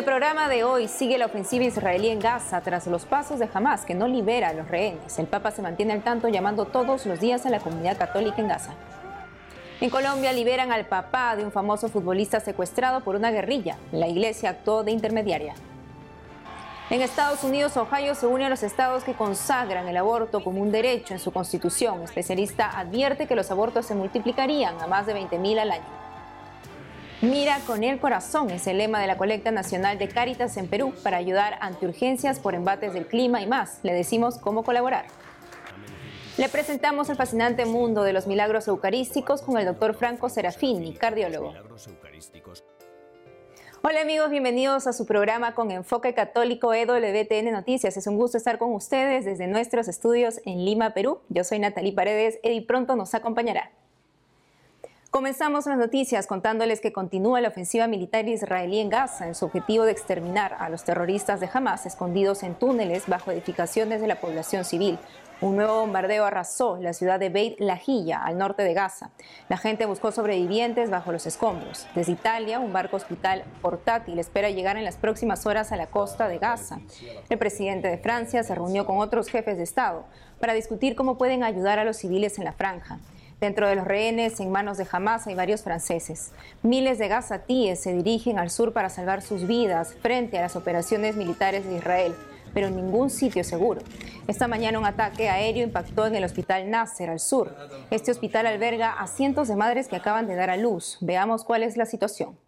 el programa de hoy sigue la ofensiva israelí en Gaza tras los pasos de Hamas que no libera a los rehenes. El Papa se mantiene al tanto llamando todos los días a la comunidad católica en Gaza. En Colombia liberan al papá de un famoso futbolista secuestrado por una guerrilla. La iglesia actuó de intermediaria. En Estados Unidos, Ohio se une a los estados que consagran el aborto como un derecho en su constitución. Especialista advierte que los abortos se multiplicarían a más de 20.000 al año. Mira con el corazón es el lema de la colecta nacional de Cáritas en Perú para ayudar ante urgencias por embates del clima y más. Le decimos cómo colaborar. Le presentamos el fascinante mundo de los milagros eucarísticos con el doctor Franco Serafini, cardiólogo. Hola amigos, bienvenidos a su programa con enfoque católico EWTN Noticias. Es un gusto estar con ustedes desde nuestros estudios en Lima, Perú. Yo soy Natalie Paredes y pronto nos acompañará. Comenzamos las noticias contándoles que continúa la ofensiva militar israelí en Gaza en su objetivo de exterminar a los terroristas de Hamas escondidos en túneles bajo edificaciones de la población civil. Un nuevo bombardeo arrasó la ciudad de Beit Lahilla, al norte de Gaza. La gente buscó sobrevivientes bajo los escombros. Desde Italia, un barco hospital portátil espera llegar en las próximas horas a la costa de Gaza. El presidente de Francia se reunió con otros jefes de Estado para discutir cómo pueden ayudar a los civiles en la franja. Dentro de los rehenes en manos de Hamas hay varios franceses. Miles de gazatíes se dirigen al sur para salvar sus vidas frente a las operaciones militares de Israel, pero en ningún sitio seguro. Esta mañana un ataque aéreo impactó en el hospital Nasser al sur. Este hospital alberga a cientos de madres que acaban de dar a luz. Veamos cuál es la situación.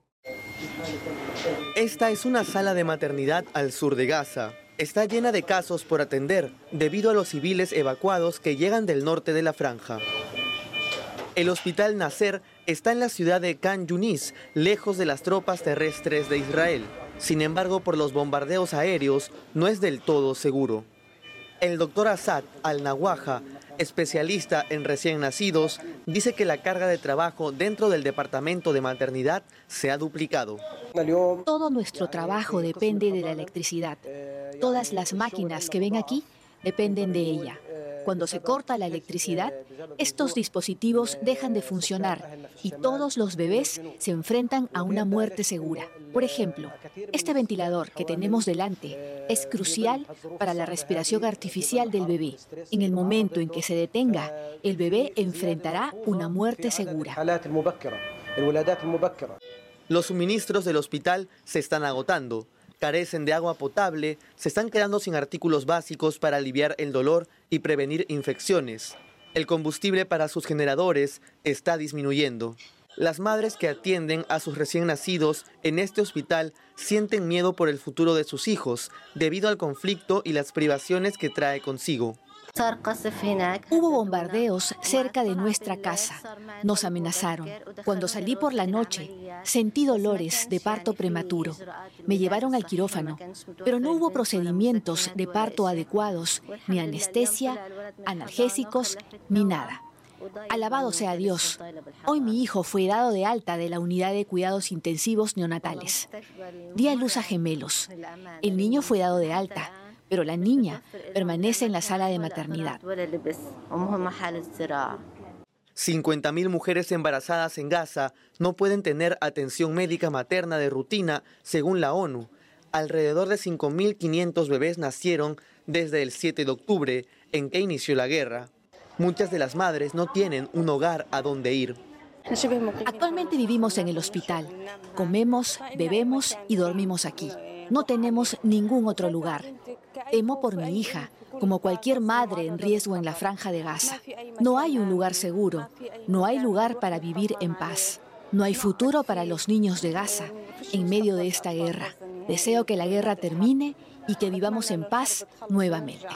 Esta es una sala de maternidad al sur de Gaza. Está llena de casos por atender debido a los civiles evacuados que llegan del norte de la franja. El hospital Nasser está en la ciudad de Khan Yunis, lejos de las tropas terrestres de Israel. Sin embargo, por los bombardeos aéreos, no es del todo seguro. El doctor Assad al-Nawaja, especialista en recién nacidos, dice que la carga de trabajo dentro del departamento de maternidad se ha duplicado. Todo nuestro trabajo depende de la electricidad. Todas las máquinas que ven aquí dependen de ella. Cuando se corta la electricidad, estos dispositivos dejan de funcionar y todos los bebés se enfrentan a una muerte segura. Por ejemplo, este ventilador que tenemos delante es crucial para la respiración artificial del bebé. En el momento en que se detenga, el bebé enfrentará una muerte segura. Los suministros del hospital se están agotando carecen de agua potable, se están quedando sin artículos básicos para aliviar el dolor y prevenir infecciones. El combustible para sus generadores está disminuyendo. Las madres que atienden a sus recién nacidos en este hospital sienten miedo por el futuro de sus hijos debido al conflicto y las privaciones que trae consigo. Hubo bombardeos cerca de nuestra casa. Nos amenazaron. Cuando salí por la noche, sentí dolores de parto prematuro. Me llevaron al quirófano, pero no hubo procedimientos de parto adecuados, ni anestesia, analgésicos, ni nada. Alabado sea Dios. Hoy mi hijo fue dado de alta de la unidad de cuidados intensivos neonatales. Di a luz a gemelos. El niño fue dado de alta pero la niña permanece en la sala de maternidad. 50.000 mujeres embarazadas en Gaza no pueden tener atención médica materna de rutina, según la ONU. Alrededor de 5.500 bebés nacieron desde el 7 de octubre, en que inició la guerra. Muchas de las madres no tienen un hogar a donde ir. Actualmente vivimos en el hospital. Comemos, bebemos y dormimos aquí. No tenemos ningún otro lugar. Temo por mi hija, como cualquier madre en riesgo en la franja de Gaza. No hay un lugar seguro, no hay lugar para vivir en paz. No hay futuro para los niños de Gaza en medio de esta guerra. Deseo que la guerra termine y que vivamos en paz nuevamente.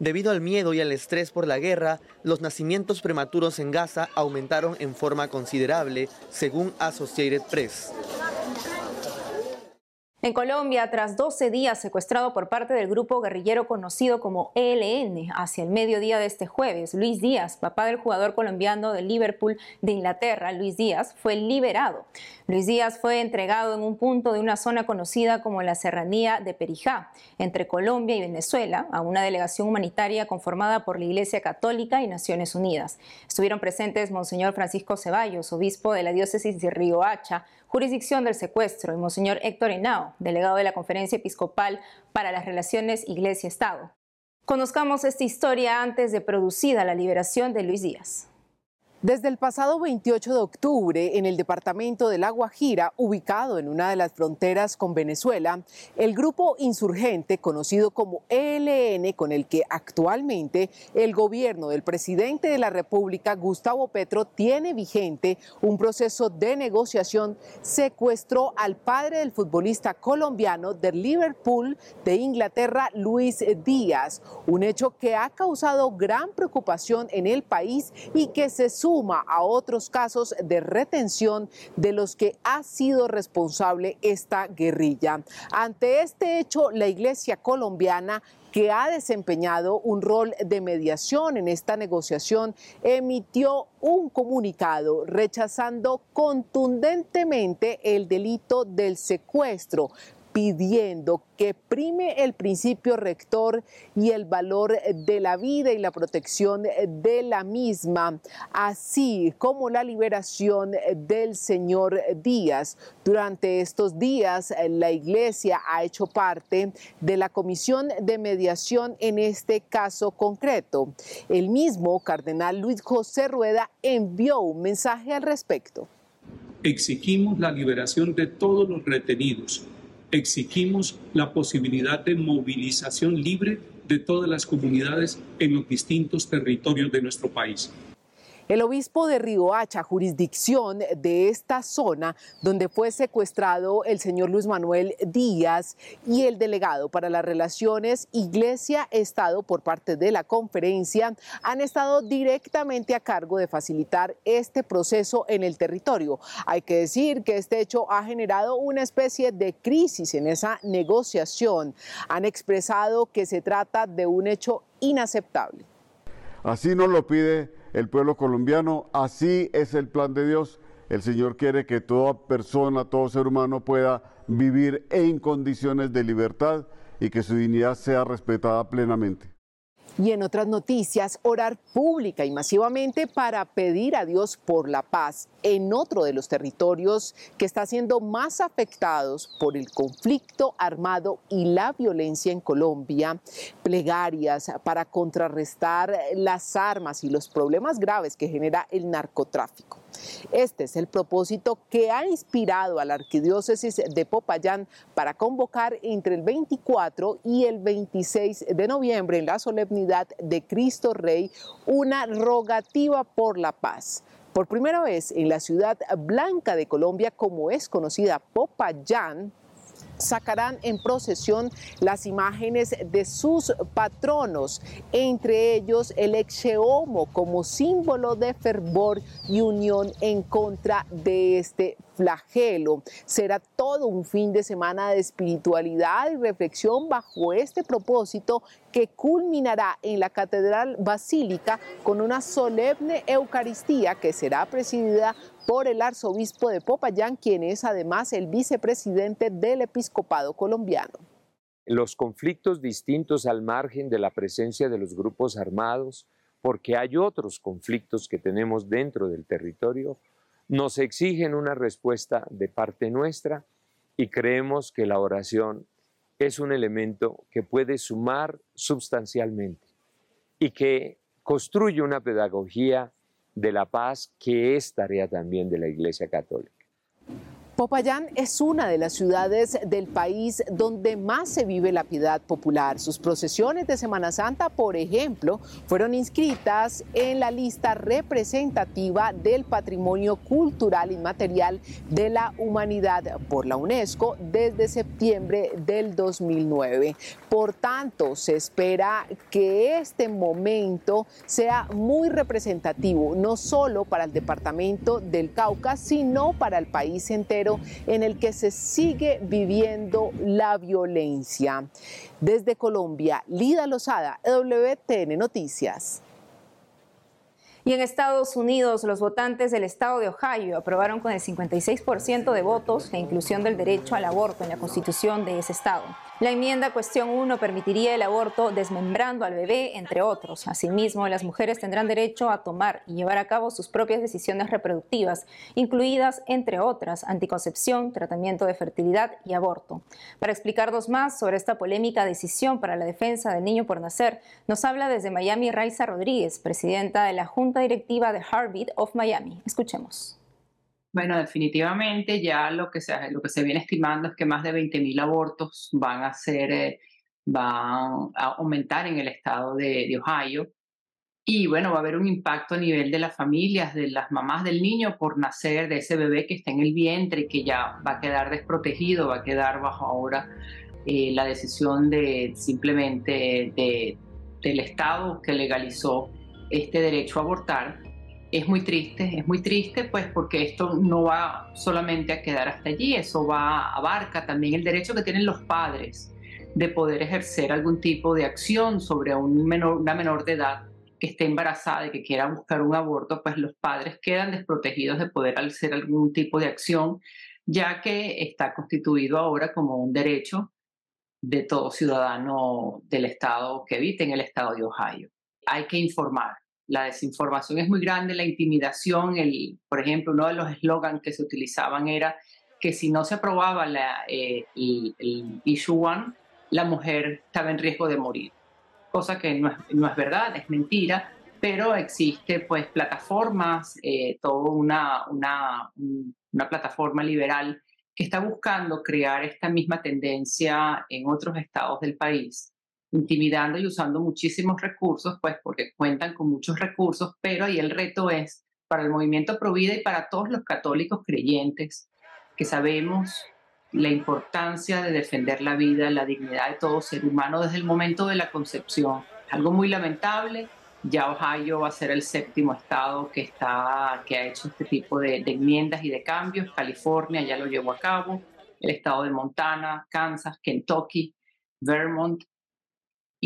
Debido al miedo y al estrés por la guerra, los nacimientos prematuros en Gaza aumentaron en forma considerable, según Associated Press. En Colombia, tras 12 días secuestrado por parte del grupo guerrillero conocido como ELN, hacia el mediodía de este jueves, Luis Díaz, papá del jugador colombiano de Liverpool de Inglaterra, Luis Díaz, fue liberado. Luis Díaz fue entregado en un punto de una zona conocida como la Serranía de Perijá, entre Colombia y Venezuela, a una delegación humanitaria conformada por la Iglesia Católica y Naciones Unidas. Estuvieron presentes Monseñor Francisco Ceballos, obispo de la diócesis de Río Hacha, jurisdicción del secuestro, y Monseñor Héctor Henao, delegado de la Conferencia Episcopal para las Relaciones Iglesia-Estado. Conozcamos esta historia antes de producida la liberación de Luis Díaz. Desde el pasado 28 de octubre, en el departamento de La Guajira, ubicado en una de las fronteras con Venezuela, el grupo insurgente conocido como ELN, con el que actualmente el gobierno del presidente de la República, Gustavo Petro, tiene vigente un proceso de negociación, secuestró al padre del futbolista colombiano del Liverpool de Inglaterra, Luis Díaz, un hecho que ha causado gran preocupación en el país y que se suma a otros casos de retención de los que ha sido responsable esta guerrilla. Ante este hecho, la Iglesia colombiana que ha desempeñado un rol de mediación en esta negociación, emitió un comunicado rechazando contundentemente el delito del secuestro, pidiendo que prime el principio rector y el valor de la vida y la protección de la misma, así como la liberación del señor Díaz. Durante estos días, la Iglesia ha hecho parte de la comisión de mediación en este caso concreto. El mismo cardenal Luis José Rueda envió un mensaje al respecto. Exigimos la liberación de todos los retenidos exigimos la posibilidad de movilización libre de todas las comunidades en los distintos territorios de nuestro país. El obispo de Riohacha, jurisdicción de esta zona donde fue secuestrado el señor Luis Manuel Díaz y el delegado para las relaciones Iglesia-Estado por parte de la conferencia, han estado directamente a cargo de facilitar este proceso en el territorio. Hay que decir que este hecho ha generado una especie de crisis en esa negociación. Han expresado que se trata de un hecho inaceptable. Así nos lo pide el pueblo colombiano. Así es el plan de Dios. El Señor quiere que toda persona, todo ser humano pueda vivir en condiciones de libertad y que su dignidad sea respetada plenamente. Y en otras noticias, orar pública y masivamente para pedir a Dios por la paz en otro de los territorios que está siendo más afectados por el conflicto armado y la violencia en Colombia. Plegarias para contrarrestar las armas y los problemas graves que genera el narcotráfico. Este es el propósito que ha inspirado a la Arquidiócesis de Popayán para convocar entre el 24 y el 26 de noviembre en la solemnidad de Cristo Rey una rogativa por la paz. Por primera vez en la ciudad blanca de Colombia, como es conocida Popayán, sacarán en procesión las imágenes de sus patronos, entre ellos el exeomo como símbolo de fervor y unión en contra de este flagelo. Será todo un fin de semana de espiritualidad y reflexión bajo este propósito que culminará en la Catedral Basílica con una solemne Eucaristía que será presidida por el arzobispo de Popayán, quien es además el vicepresidente del episcopado colombiano. Los conflictos distintos al margen de la presencia de los grupos armados, porque hay otros conflictos que tenemos dentro del territorio, nos exigen una respuesta de parte nuestra y creemos que la oración es un elemento que puede sumar sustancialmente y que construye una pedagogía de la paz que es tarea también de la Iglesia Católica. Popayán es una de las ciudades del país donde más se vive la piedad popular. Sus procesiones de Semana Santa, por ejemplo, fueron inscritas en la lista representativa del patrimonio cultural inmaterial de la humanidad por la UNESCO desde septiembre del 2009. Por tanto, se espera que este momento sea muy representativo, no solo para el departamento del Cauca, sino para el país entero en el que se sigue viviendo la violencia. Desde Colombia, Lida Lozada, WTN Noticias. Y en Estados Unidos, los votantes del estado de Ohio aprobaron con el 56% de votos la inclusión del derecho al aborto en la constitución de ese estado. La enmienda cuestión 1 permitiría el aborto desmembrando al bebé, entre otros. Asimismo, las mujeres tendrán derecho a tomar y llevar a cabo sus propias decisiones reproductivas, incluidas, entre otras, anticoncepción, tratamiento de fertilidad y aborto. Para explicarnos más sobre esta polémica decisión para la defensa del niño por nacer, nos habla desde Miami Raiza Rodríguez, presidenta de la Junta Directiva de Heartbeat of Miami. Escuchemos. Bueno, definitivamente ya lo que se, lo que se viene estimando es que más de 20.000 abortos van a ser, eh, van a aumentar en el estado de, de, Ohio. Y bueno, va a haber un impacto a nivel de las familias, de las mamás del niño por nacer, de ese bebé que está en el vientre y que ya va a quedar desprotegido, va a quedar bajo ahora eh, la decisión de simplemente de, del Estado que legalizó este derecho a abortar es muy triste, es muy triste pues porque esto no va solamente a quedar hasta allí, eso va, abarca también el derecho que tienen los padres de poder ejercer algún tipo de acción sobre un menor, una menor de edad que esté embarazada y que quiera buscar un aborto, pues los padres quedan desprotegidos de poder hacer algún tipo de acción, ya que está constituido ahora como un derecho de todo ciudadano del estado que habite en el estado de Ohio. Hay que informar, la desinformación es muy grande, la intimidación, el, por ejemplo, uno de los eslogans que se utilizaban era que si no se aprobaba la, eh, el, issue one, la mujer estaba en riesgo de morir, cosa que no es, no es verdad, es mentira, pero existe pues plataformas, eh, toda una, una, una plataforma liberal que está buscando crear esta misma tendencia en otros estados del país intimidando y usando muchísimos recursos, pues porque cuentan con muchos recursos, pero ahí el reto es para el movimiento Provida y para todos los católicos creyentes que sabemos la importancia de defender la vida, la dignidad de todo ser humano desde el momento de la concepción. Algo muy lamentable, ya Ohio va a ser el séptimo estado que, está, que ha hecho este tipo de, de enmiendas y de cambios. California ya lo llevó a cabo, el estado de Montana, Kansas, Kentucky, Vermont,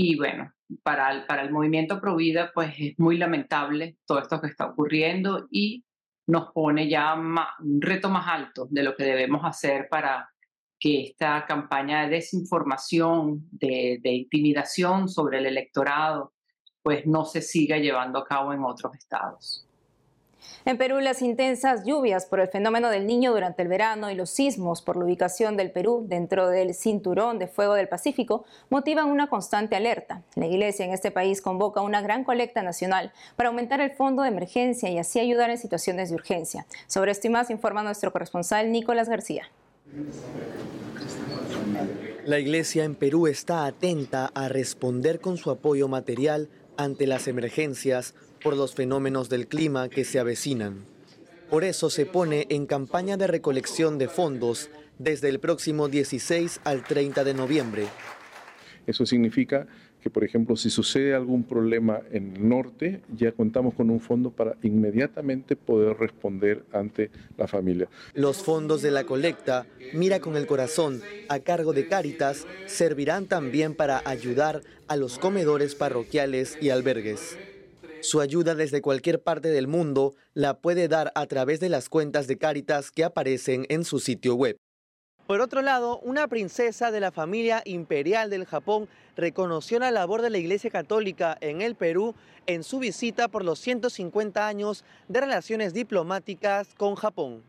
y bueno, para el, para el movimiento Provida, pues es muy lamentable todo esto que está ocurriendo y nos pone ya un reto más alto de lo que debemos hacer para que esta campaña de desinformación, de, de intimidación sobre el electorado, pues no se siga llevando a cabo en otros estados. En Perú, las intensas lluvias por el fenómeno del niño durante el verano y los sismos por la ubicación del Perú dentro del cinturón de fuego del Pacífico motivan una constante alerta. La Iglesia en este país convoca una gran colecta nacional para aumentar el fondo de emergencia y así ayudar en situaciones de urgencia. Sobre esto y más informa nuestro corresponsal Nicolás García. La Iglesia en Perú está atenta a responder con su apoyo material ante las emergencias por los fenómenos del clima que se avecinan. Por eso se pone en campaña de recolección de fondos desde el próximo 16 al 30 de noviembre. Eso significa que, por ejemplo, si sucede algún problema en el norte, ya contamos con un fondo para inmediatamente poder responder ante la familia. Los fondos de la colecta, Mira con el Corazón, a cargo de Cáritas, servirán también para ayudar a los comedores parroquiales y albergues. Su ayuda desde cualquier parte del mundo la puede dar a través de las cuentas de Cáritas que aparecen en su sitio web. Por otro lado, una princesa de la familia imperial del Japón reconoció la labor de la Iglesia Católica en el Perú en su visita por los 150 años de relaciones diplomáticas con Japón.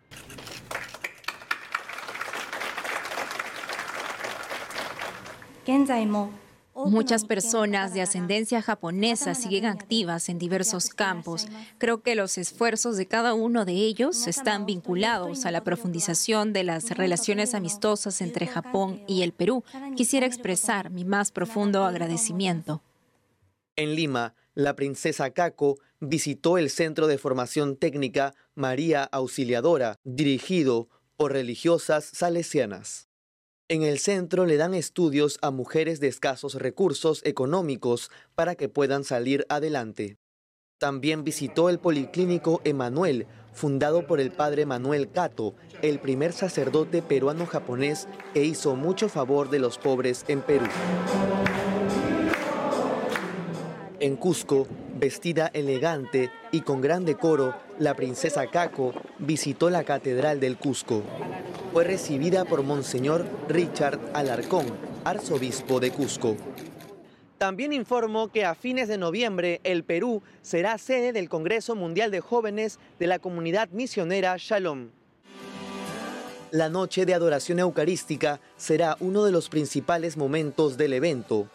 Muchas personas de ascendencia japonesa siguen activas en diversos campos. Creo que los esfuerzos de cada uno de ellos están vinculados a la profundización de las relaciones amistosas entre Japón y el Perú. Quisiera expresar mi más profundo agradecimiento. En Lima, la princesa Kako visitó el Centro de Formación Técnica María Auxiliadora, dirigido por religiosas salesianas. En el centro le dan estudios a mujeres de escasos recursos económicos para que puedan salir adelante. También visitó el Policlínico Emanuel, fundado por el padre Manuel Cato, el primer sacerdote peruano-japonés que hizo mucho favor de los pobres en Perú. En Cusco, vestida elegante y con gran decoro, la princesa Caco visitó la Catedral del Cusco. Fue recibida por Monseñor Richard Alarcón, arzobispo de Cusco. También informo que a fines de noviembre el Perú será sede del Congreso Mundial de Jóvenes de la Comunidad Misionera Shalom. La noche de adoración eucarística será uno de los principales momentos del evento.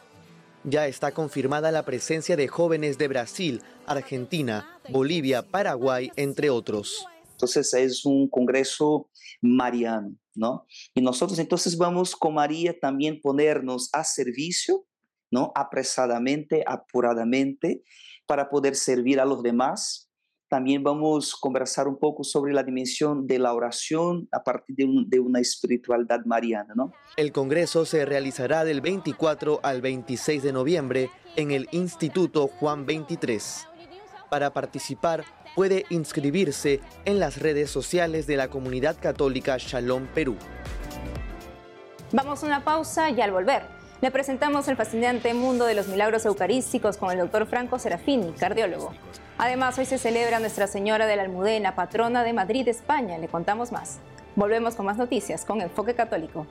Ya está confirmada la presencia de jóvenes de Brasil, Argentina, Bolivia, Paraguay, entre otros. Entonces es un congreso mariano, ¿no? Y nosotros entonces vamos con María también ponernos a servicio, ¿no? Apresadamente, apuradamente, para poder servir a los demás también vamos a conversar un poco sobre la dimensión de la oración a partir de, una espiritualidad mariana. ¿no? El Congreso se realizará del 24 al 26 de noviembre en el Instituto Juan 23. Para participar puede inscribirse en las redes sociales de la Comunidad Católica Shalom Perú. Vamos a una pausa y al volver le presentamos el fascinante mundo de los milagros eucarísticos con el doctor Franco Serafini, cardiólogo. Además, hoy se celebra Nuestra Señora de la Almudena, patrona de Madrid, España. Le contamos más. Volvemos con más noticias con Enfoque Católico.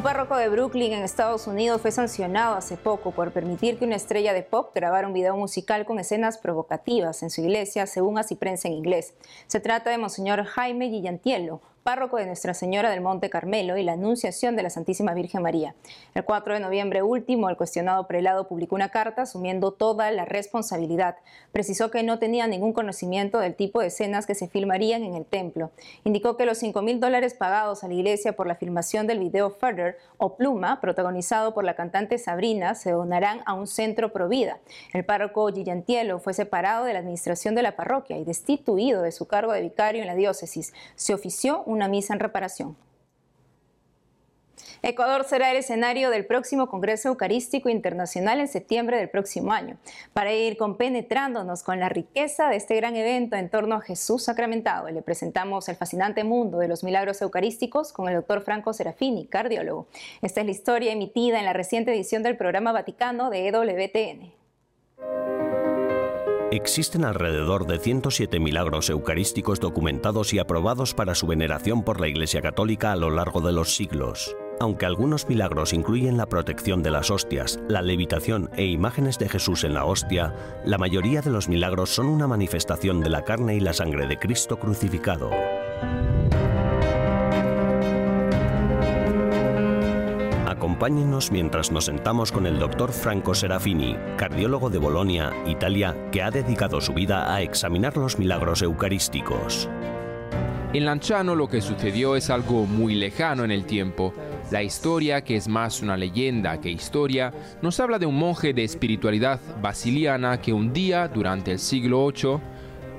Un párroco de Brooklyn en Estados Unidos fue sancionado hace poco por permitir que una estrella de pop grabara un video musical con escenas provocativas en su iglesia, según así prensa en inglés. Se trata de Monseñor Jaime Guillantielo, párroco de Nuestra Señora del Monte Carmelo y la Anunciación de la Santísima Virgen María. El 4 de noviembre último, el cuestionado prelado publicó una carta asumiendo toda la responsabilidad. Precisó que no tenía ningún conocimiento del tipo de escenas que se filmarían en el templo. Indicó que los 5 mil dólares pagados a la iglesia por la filmación del video Further o Pluma, protagonizado por la cantante Sabrina, se donarán a un centro provida. El párroco Gillantielo fue separado de la administración de la parroquia y destituido de su cargo de vicario en la diócesis. Se ofició una misa en reparación. Ecuador será el escenario del próximo Congreso Eucarístico Internacional en septiembre del próximo año. Para ir compenetrándonos con la riqueza de este gran evento en torno a Jesús sacramentado, le presentamos el fascinante mundo de los milagros eucarísticos con el doctor Franco Serafini, cardiólogo. Esta es la historia emitida en la reciente edición del programa Vaticano de EWTN. Existen alrededor de 107 milagros eucarísticos documentados y aprobados para su veneración por la Iglesia Católica a lo largo de los siglos. Aunque algunos milagros incluyen la protección de las hostias, la levitación e imágenes de Jesús en la hostia, la mayoría de los milagros son una manifestación de la carne y la sangre de Cristo crucificado. Acompáñenos mientras nos sentamos con el doctor Franco Serafini, cardiólogo de Bolonia, Italia, que ha dedicado su vida a examinar los milagros eucarísticos. En Lanciano lo que sucedió es algo muy lejano en el tiempo. La historia, que es más una leyenda que historia, nos habla de un monje de espiritualidad basiliana que un día, durante el siglo VIII,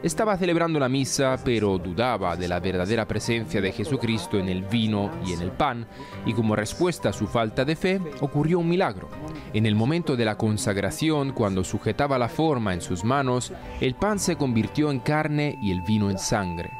estaba celebrando la misa, pero dudaba de la verdadera presencia de Jesucristo en el vino y en el pan, y como respuesta a su falta de fe, ocurrió un milagro. En el momento de la consagración, cuando sujetaba la forma en sus manos, el pan se convirtió en carne y el vino en sangre.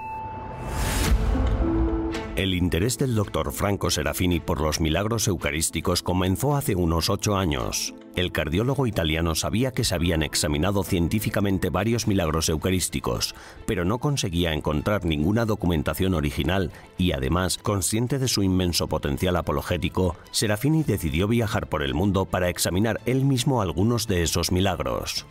El interés del doctor Franco Serafini por los milagros eucarísticos comenzó hace unos ocho años. El cardiólogo italiano sabía que se habían examinado científicamente varios milagros eucarísticos, pero no conseguía encontrar ninguna documentación original y además, consciente de su inmenso potencial apologético, Serafini decidió viajar por el mundo para examinar él mismo algunos de esos milagros.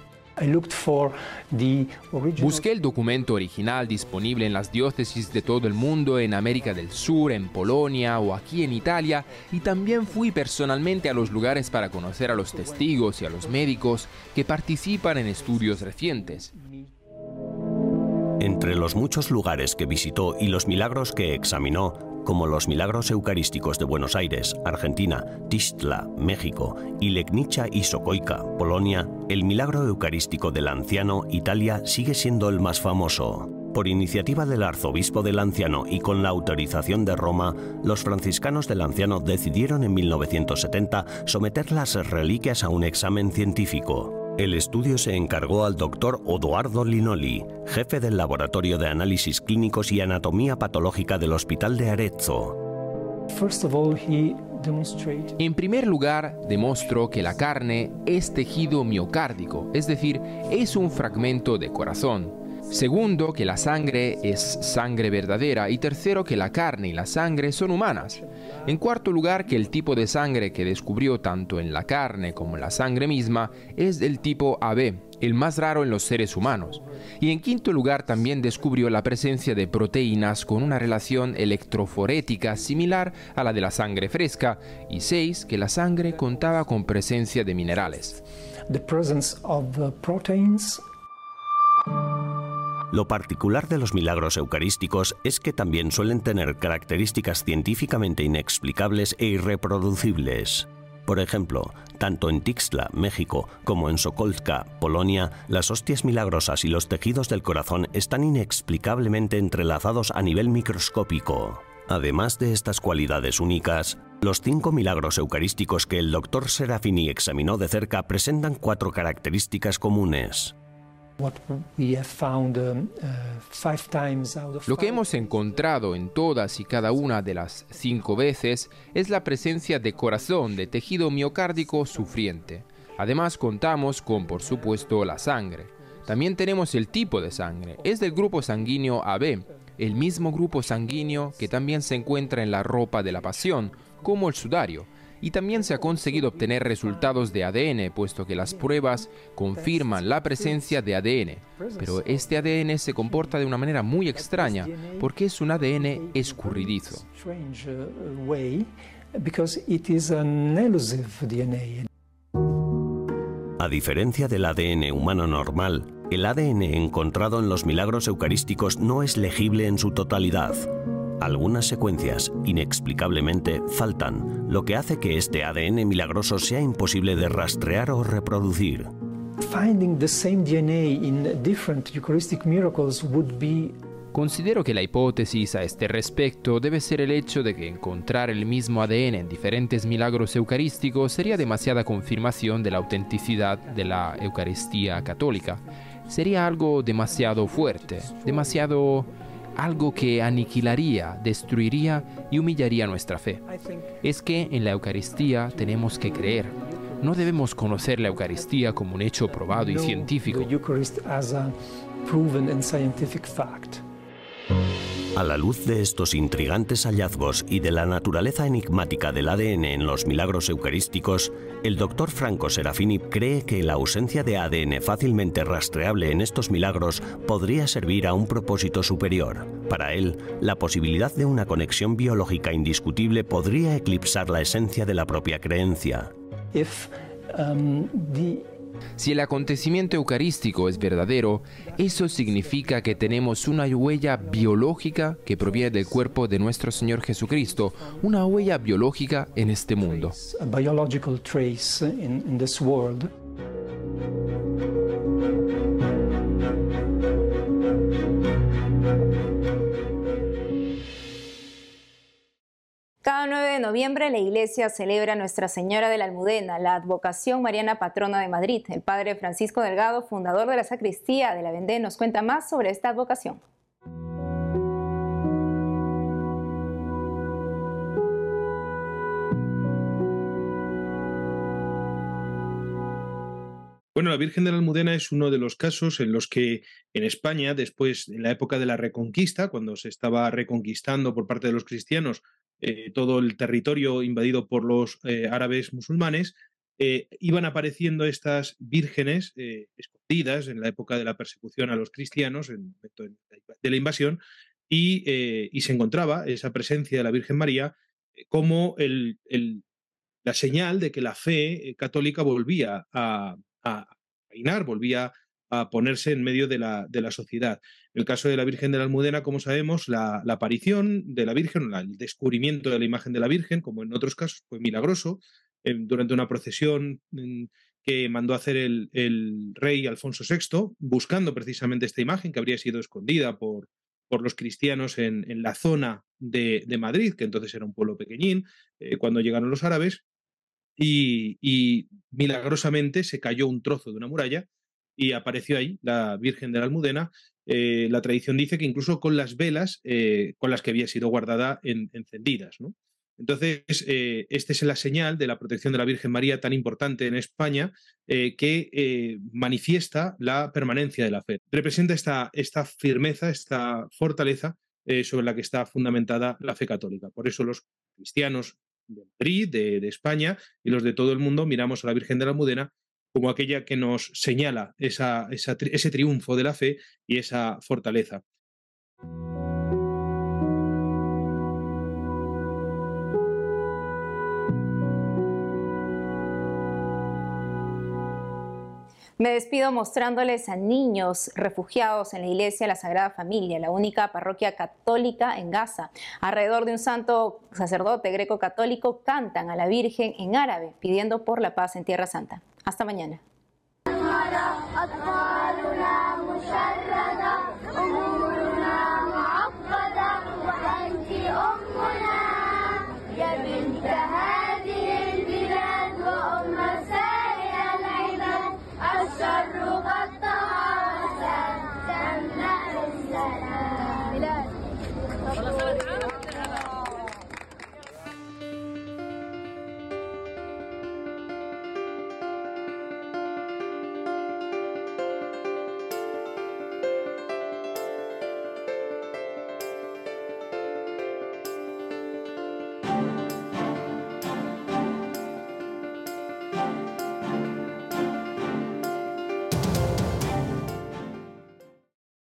Busqué el documento original disponible en las diócesis de todo el mundo, en América del Sur, en Polonia o aquí en Italia, y también fui personalmente a los lugares para conocer a los testigos y a los médicos que participan en estudios recientes. Entre los muchos lugares que visitó y los milagros que examinó, como los milagros eucarísticos de Buenos Aires, Argentina, Tistla, México, y Legnica y Sokoika, Polonia, el milagro eucarístico del anciano, Italia, sigue siendo el más famoso. Por iniciativa del arzobispo del anciano y con la autorización de Roma, los franciscanos del anciano decidieron en 1970 someter las reliquias a un examen científico. El estudio se encargó al doctor Odoardo Linoli, jefe del Laboratorio de Análisis Clínicos y Anatomía Patológica del Hospital de Arezzo. En primer lugar, demostró que la carne es tejido miocárdico, es decir, es un fragmento de corazón. Segundo, que la sangre es sangre verdadera. Y tercero, que la carne y la sangre son humanas. En cuarto lugar, que el tipo de sangre que descubrió tanto en la carne como en la sangre misma es del tipo AB, el más raro en los seres humanos. Y en quinto lugar, también descubrió la presencia de proteínas con una relación electroforética similar a la de la sangre fresca. Y seis, que la sangre contaba con presencia de minerales. Lo particular de los milagros eucarísticos es que también suelen tener características científicamente inexplicables e irreproducibles. Por ejemplo, tanto en Tixla, México, como en Sokolska, Polonia, las hostias milagrosas y los tejidos del corazón están inexplicablemente entrelazados a nivel microscópico. Además de estas cualidades únicas, los cinco milagros eucarísticos que el doctor Serafini examinó de cerca presentan cuatro características comunes. Lo que hemos encontrado en todas y cada una de las cinco veces es la presencia de corazón de tejido miocárdico sufriente. Además contamos con, por supuesto, la sangre. También tenemos el tipo de sangre. Es del grupo sanguíneo AB, el mismo grupo sanguíneo que también se encuentra en la ropa de la pasión, como el sudario y también se ha conseguido obtener resultados de ADN, puesto que las pruebas confirman la presencia de ADN. Pero este ADN se comporta de una manera muy extraña, porque es un ADN escurridizo. A diferencia del ADN humano normal, el ADN encontrado en los milagros eucarísticos no es legible en su totalidad. Algunas secuencias, inexplicablemente, faltan, lo que hace que este ADN milagroso sea imposible de rastrear o reproducir. Considero que la hipótesis a este respecto debe ser el hecho de que encontrar el mismo ADN en diferentes milagros eucarísticos sería demasiada confirmación de la autenticidad de la Eucaristía católica. Sería algo demasiado fuerte, demasiado algo que aniquilaría, destruiría y humillaría nuestra fe. Es que en la Eucaristía tenemos que creer. No debemos conocer la Eucaristía como un hecho probado y científico. A la luz de estos intrigantes hallazgos y de la naturaleza enigmática del ADN en los milagros eucarísticos, el doctor Franco Serafini cree que la ausencia de ADN fácilmente rastreable en estos milagros podría servir a un propósito superior. Para él, la posibilidad de una conexión biológica indiscutible podría eclipsar la esencia de la propia creencia. Um, si el acontecimiento eucarístico es verdadero, eso significa que tenemos una huella biológica que proviene del cuerpo de nuestro Señor Jesucristo, una huella biológica en este mundo. Noviembre la iglesia celebra Nuestra Señora de la Almudena, la advocación mariana patrona de Madrid. El padre Francisco Delgado, fundador de la sacristía de la Vendée, nos cuenta más sobre esta advocación. Bueno, la Virgen de la Almudena es uno de los casos en los que en España, después, en la época de la Reconquista, cuando se estaba reconquistando por parte de los cristianos eh, todo el territorio invadido por los eh, árabes musulmanes, eh, iban apareciendo estas vírgenes escondidas en la época de la persecución a los cristianos, en el de la invasión, y, se encontraba esa presencia de la Virgen María como la señal de que la fe católica volvía a, a reinar, volvía a ponerse en medio de la, de la sociedad. En el caso de la Virgen de la Almudena, como sabemos, la, aparición de la Virgen, el descubrimiento de la imagen de la Virgen, como en otros casos, fue milagroso. durante una procesión que mandó hacer el, rey Alfonso VI, buscando precisamente esta imagen que habría sido escondida por, por los cristianos en, la zona de, Madrid, que entonces era un pueblo pequeñín, eh, cuando llegaron los árabes, y, y, milagrosamente se cayó un trozo de una muralla y apareció ahí la Virgen de la Almudena. Eh, la tradición dice que incluso con las velas eh, con las que había sido guardada encendidas. Entonces, eh, esta es la señal de la protección de la Virgen María tan importante en España que manifiesta la permanencia de la fe. Representa esta, firmeza, esta fortaleza sobre la que está fundamentada la fe católica. Por eso los cristianos de de, España y los de todo el mundo miramos a la Virgen de la Almudena como aquella que nos señala ese triunfo de la fe y esa fortaleza. Me despido mostrándoles a niños refugiados en la iglesia La Sagrada Familia, la única parroquia católica en Gaza. Alrededor de un santo sacerdote greco-católico cantan a la Virgen en árabe, pidiendo por la paz en Tierra Santa. Hasta mañana.